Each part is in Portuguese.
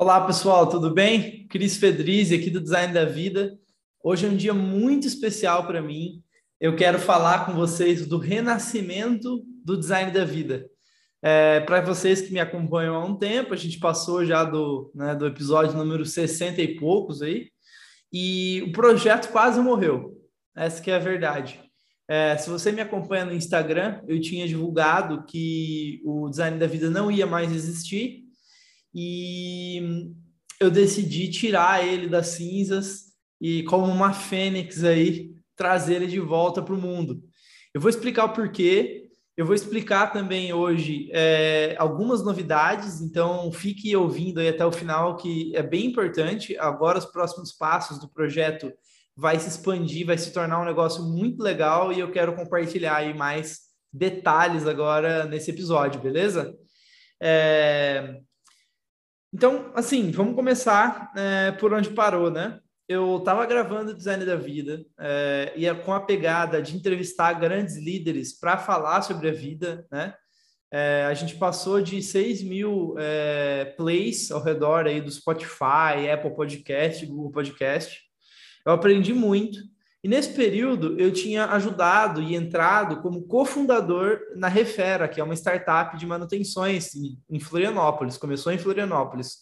Olá, pessoal, tudo bem? Cris Fedrizzi, aqui do Design da Vida. Hoje é um dia muito especial para mim. Eu quero falar com vocês do renascimento do Design da Vida. É, para vocês que me acompanham há um tempo, a gente passou já do, né, do episódio número 60 e poucos aí, e o projeto quase morreu. Essa que é a verdade. É, se você me acompanha no Instagram, eu tinha divulgado que o Design da Vida não ia mais existir, e eu decidi tirar ele das cinzas e, como uma fênix aí, trazer ele de volta para o mundo. Eu vou explicar o porquê, eu vou explicar também hoje é, algumas novidades, então fique ouvindo aí até o final, que é bem importante. Agora, os próximos passos do projeto vai se expandir, vai se tornar um negócio muito legal e eu quero compartilhar aí mais detalhes agora nesse episódio, beleza? É... Então, assim, vamos começar é, por onde parou, né? Eu estava gravando o Design da Vida é, e é com a pegada de entrevistar grandes líderes para falar sobre a vida, né? É, a gente passou de 6 mil é, plays ao redor aí do Spotify, Apple Podcast, Google Podcast. Eu aprendi muito. Nesse período eu tinha ajudado e entrado como cofundador na Refera, que é uma startup de manutenções em Florianópolis. Começou em Florianópolis.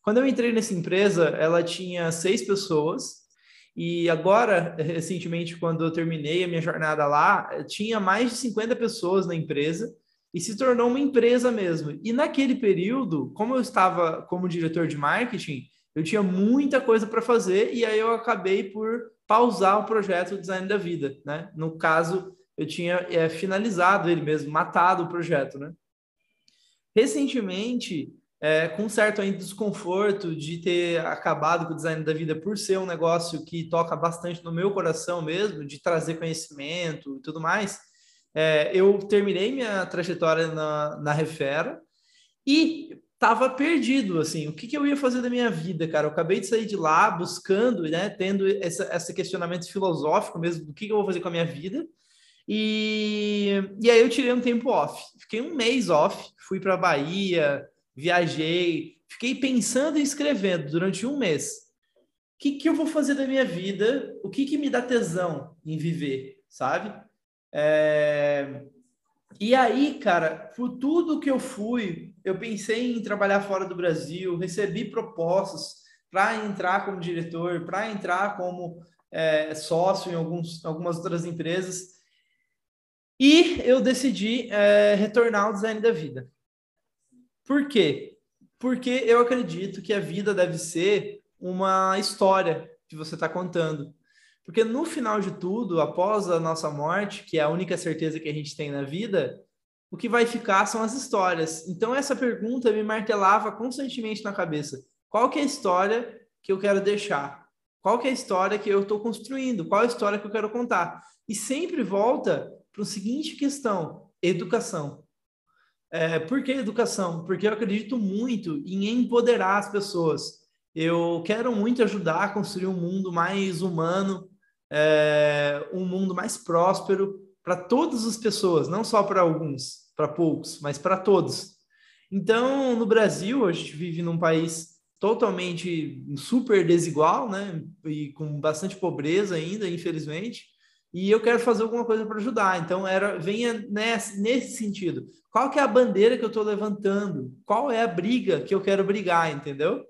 Quando eu entrei nessa empresa, ela tinha seis pessoas. E agora, recentemente, quando eu terminei a minha jornada lá, tinha mais de 50 pessoas na empresa e se tornou uma empresa mesmo. E naquele período, como eu estava como diretor de marketing, eu tinha muita coisa para fazer e aí eu acabei por pausar o projeto Design da Vida, né? No caso, eu tinha é, finalizado ele mesmo, matado o projeto, né? Recentemente, é, com certo ainda desconforto de ter acabado com o Design da Vida por ser um negócio que toca bastante no meu coração mesmo, de trazer conhecimento e tudo mais, é, eu terminei minha trajetória na, na Refera e tava perdido, assim, o que, que eu ia fazer da minha vida, cara? Eu acabei de sair de lá buscando, né, tendo essa, esse questionamento filosófico mesmo do que, que eu vou fazer com a minha vida. E, e aí eu tirei um tempo off. Fiquei um mês off, fui para Bahia, viajei, fiquei pensando e escrevendo durante um mês. O que, que eu vou fazer da minha vida? O que, que me dá tesão em viver, sabe? É... E aí, cara, por tudo que eu fui, eu pensei em trabalhar fora do Brasil, recebi propostas para entrar como diretor, para entrar como é, sócio em alguns, algumas outras empresas. E eu decidi é, retornar ao design da vida. Por quê? Porque eu acredito que a vida deve ser uma história que você está contando. Porque no final de tudo, após a nossa morte, que é a única certeza que a gente tem na vida, o que vai ficar são as histórias. Então essa pergunta me martelava constantemente na cabeça. Qual que é a história que eu quero deixar? Qual que é a história que eu estou construindo? Qual é a história que eu quero contar? E sempre volta para a seguinte questão: educação. É, por que educação? Porque eu acredito muito em empoderar as pessoas. Eu quero muito ajudar a construir um mundo mais humano, é, um mundo mais próspero para todas as pessoas, não só para alguns, para poucos, mas para todos. Então, no Brasil, a gente vive num país totalmente super desigual, né? E com bastante pobreza ainda, infelizmente. E eu quero fazer alguma coisa para ajudar. Então, era venha nesse, nesse sentido. Qual que é a bandeira que eu estou levantando? Qual é a briga que eu quero brigar, entendeu?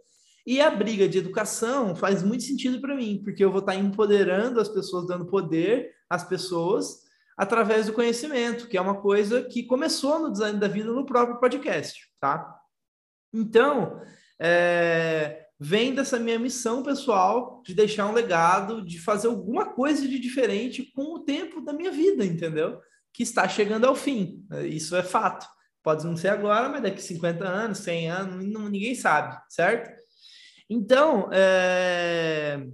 E a briga de educação faz muito sentido para mim, porque eu vou estar empoderando as pessoas, dando poder às pessoas através do conhecimento, que é uma coisa que começou no design da vida no próprio podcast, tá? Então, é, vem dessa minha missão pessoal de deixar um legado, de fazer alguma coisa de diferente com o tempo da minha vida, entendeu? Que está chegando ao fim. Isso é fato. Pode não ser agora, mas daqui 50 anos, 100 anos, ninguém sabe, certo? Então, é...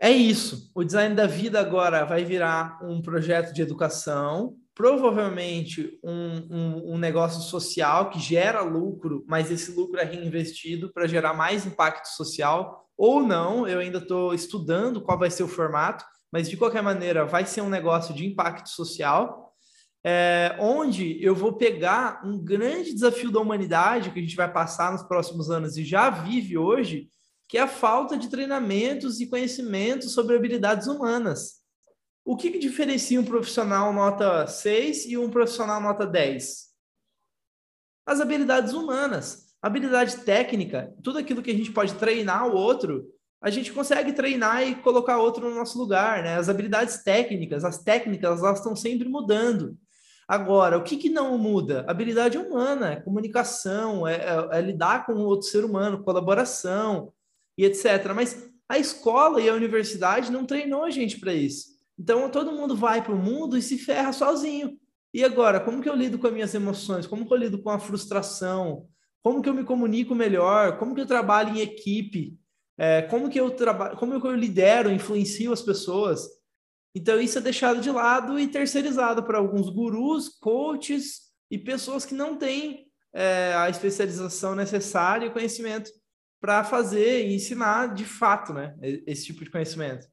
é isso. O design da vida agora vai virar um projeto de educação, provavelmente um, um, um, negócio social que gera lucro, mas esse lucro é reinvestido para gerar mais impacto social, ou não, eu ainda estou estudando qual vai ser o formato, mas de qualquer maneira vai ser um negócio de impacto social. é, onde eu vou pegar um grande desafio da humanidade que a gente vai passar nos próximos anos e já vive hoje, que é a falta de treinamentos e conhecimentos sobre habilidades humanas. O que, que diferencia um profissional nota 6 e um profissional nota 10? As habilidades humanas. Habilidade técnica, tudo aquilo que a gente pode treinar o outro, a gente consegue treinar e colocar outro no nosso lugar, né? As habilidades técnicas, as técnicas, elas estão sempre mudando. Agora, o que, que não muda? Habilidade humana, é comunicação, é, é, é lidar com o outro ser humano, colaboração e etc. Mas a escola e a universidade não treinou a gente para isso. Então, todo mundo vai para o mundo e se ferra sozinho. E agora, como que eu lido com as minhas emoções? Como que eu lido com a frustração? Como que eu me comunico melhor? Como que eu trabalho em equipe? É, como que eu trabalho? Como que eu lidero, influencio as pessoas? Então, isso é deixado de lado e terceirizado para alguns gurus, coaches e pessoas que não têm é, a especialização necessária e conhecimento para fazer e ensinar de fato né, esse tipo de conhecimento.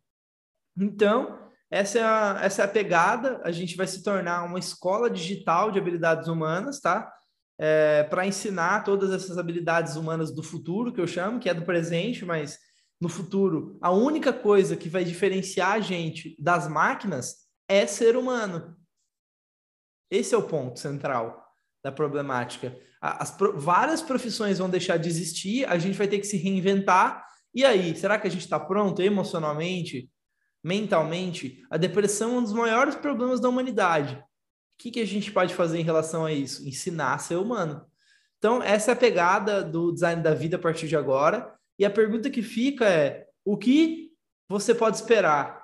Então, essa é, a, essa é a pegada. A gente vai se tornar uma escola digital de habilidades humanas, tá? É, para ensinar todas essas habilidades humanas do futuro, que eu chamo, que é do presente, mas no futuro, a única coisa que vai diferenciar a gente das máquinas é ser humano. Esse é o ponto central da problemática. As pro... várias profissões vão deixar de existir, a gente vai ter que se reinventar. E aí, será que a gente está pronto emocionalmente, mentalmente? A depressão é um dos maiores problemas da humanidade. O que, que a gente pode fazer em relação a isso? Ensinar a ser humano. Então, essa é a pegada do design da vida a partir de agora. E a pergunta que fica é: o que você pode esperar?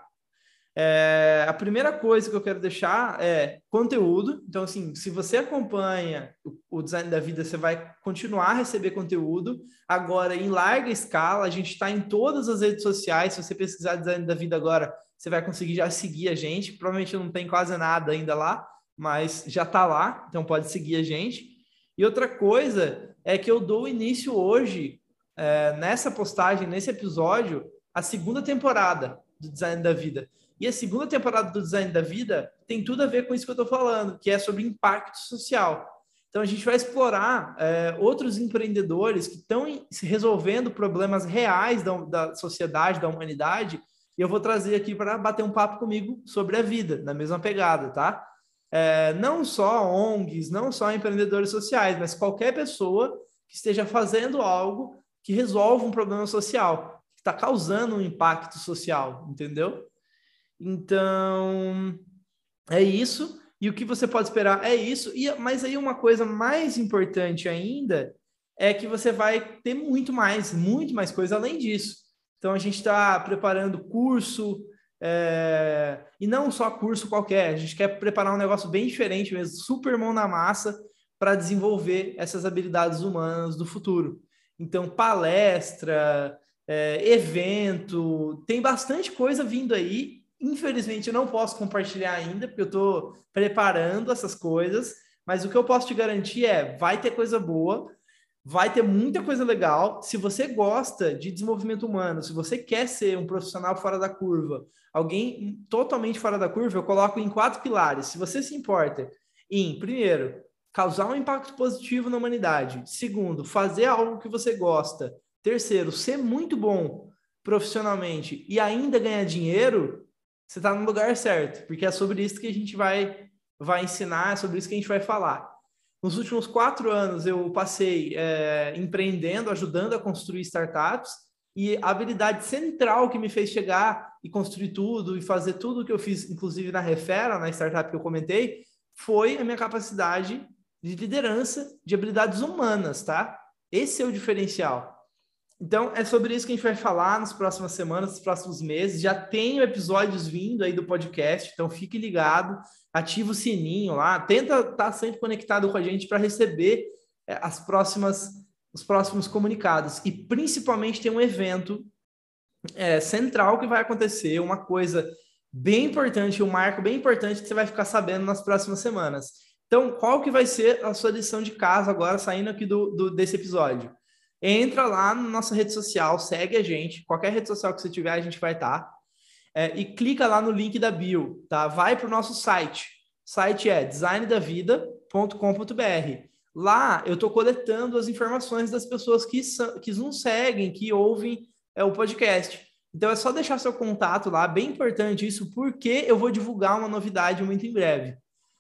É, a primeira coisa que eu quero deixar é conteúdo. Então, assim, se você acompanha o, o design da vida, você vai continuar a receber conteúdo. Agora, em larga escala, a gente está em todas as redes sociais. Se você pesquisar design da vida agora, você vai conseguir já seguir a gente. Provavelmente não tem quase nada ainda lá, mas já está lá, então pode seguir a gente. E outra coisa é que eu dou início hoje é, nessa postagem, nesse episódio, a segunda temporada do Design da Vida. E a segunda temporada do Design da Vida tem tudo a ver com isso que eu estou falando, que é sobre impacto social. Então, a gente vai explorar é, outros empreendedores que estão resolvendo problemas reais da, da sociedade, da humanidade, e eu vou trazer aqui para bater um papo comigo sobre a vida, na mesma pegada, tá? É, não só ONGs, não só empreendedores sociais, mas qualquer pessoa que esteja fazendo algo que resolve um problema social, que está causando um impacto social, entendeu? Então, é isso. E o que você pode esperar é isso. E, mas aí uma coisa mais importante ainda é que você vai ter muito mais, muito mais coisa além disso. Então, a gente está preparando curso, é... e não só curso qualquer, a gente quer preparar um negócio bem diferente mesmo, super mão na massa, para desenvolver essas habilidades humanas do futuro. Então, palestra, é, evento, tem bastante coisa vindo aí. Infelizmente, eu não posso compartilhar ainda, porque eu estou preparando essas coisas. Mas o que eu posso te garantir é: vai ter coisa boa, vai ter muita coisa legal. Se você gosta de desenvolvimento humano, se você quer ser um profissional fora da curva, alguém totalmente fora da curva, eu coloco em quatro pilares. Se você se importa em, primeiro, causar um impacto positivo na humanidade. Segundo, fazer algo que você gosta. Terceiro, ser muito bom profissionalmente e ainda ganhar dinheiro, você está no lugar certo, porque é sobre isso que a gente vai, vai ensinar, é sobre isso que a gente vai falar. Nos últimos quatro anos, eu passei é, empreendendo, ajudando a construir startups, e a habilidade central que me fez chegar e construir tudo e fazer tudo que eu fiz, inclusive na Refera, na startup que eu comentei, foi a minha capacidade de liderança, de habilidades humanas, tá? Esse é o diferencial. Então, é sobre isso que a gente vai falar nas próximas semanas, nos próximos meses. Já tenho episódios vindo aí do podcast, então fique ligado, ativa o sininho lá, tenta estar tá sempre conectado com a gente para receber é, as próximas, os próximos comunicados. E principalmente tem um evento é, central que vai acontecer, uma coisa bem importante, um marco bem importante que você vai ficar sabendo nas próximas semanas. Então, qual que vai ser a sua lição de casa agora, saindo aqui do, do, desse episódio? Entra lá na nossa rede social, segue a gente, qualquer rede social que você tiver, a gente vai estar. Tá, é, e clica lá no link da bio, tá? Vai para o nosso site, site é designdavida.com.br. Lá eu estou coletando as informações das pessoas que, que nos seguem, que ouvem é, o podcast. Então é só deixar seu contato lá, bem importante isso, porque eu vou divulgar uma novidade muito em breve.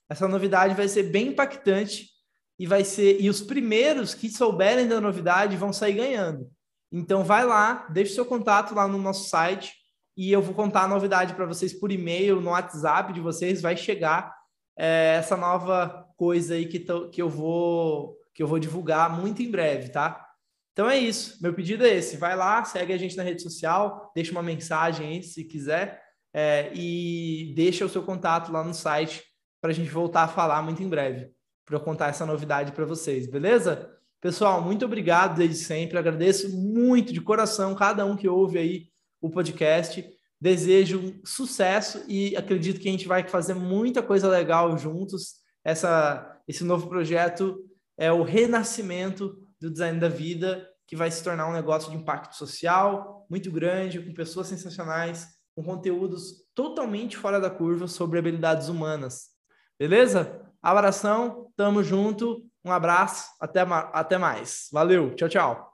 Essa novidade vai ser bem impactante e vai ser e os primeiros que souberem da novidade vão sair ganhando. Então vai lá, deixe seu contato lá no nosso site e eu vou contar a novidade para vocês por e-mail, no WhatsApp de vocês, vai chegar é, essa nova coisa aí que, que eu vou que eu vou divulgar muito em breve, tá? Então é isso. Meu pedido é esse. Vai lá, segue a gente na rede social, deixa uma mensagem aí se quiser é, e deixa o seu contato lá no site para a gente voltar a falar muito em breve, para eu contar essa novidade para vocês, beleza? Pessoal, muito obrigado desde sempre. Agradeço muito de coração cada um que ouve aí o podcast. Desejo sucesso e acredito que a gente vai fazer muita coisa legal juntos. Essa, esse novo projeto é o renascimento do design da vida, que vai se tornar um negócio de impacto social muito grande, com pessoas sensacionais, com conteúdos totalmente fora da curva sobre habilidades humanas. Beleza? Abração, tamo junto, um abraço, até, até mais. Valeu, tchau, tchau.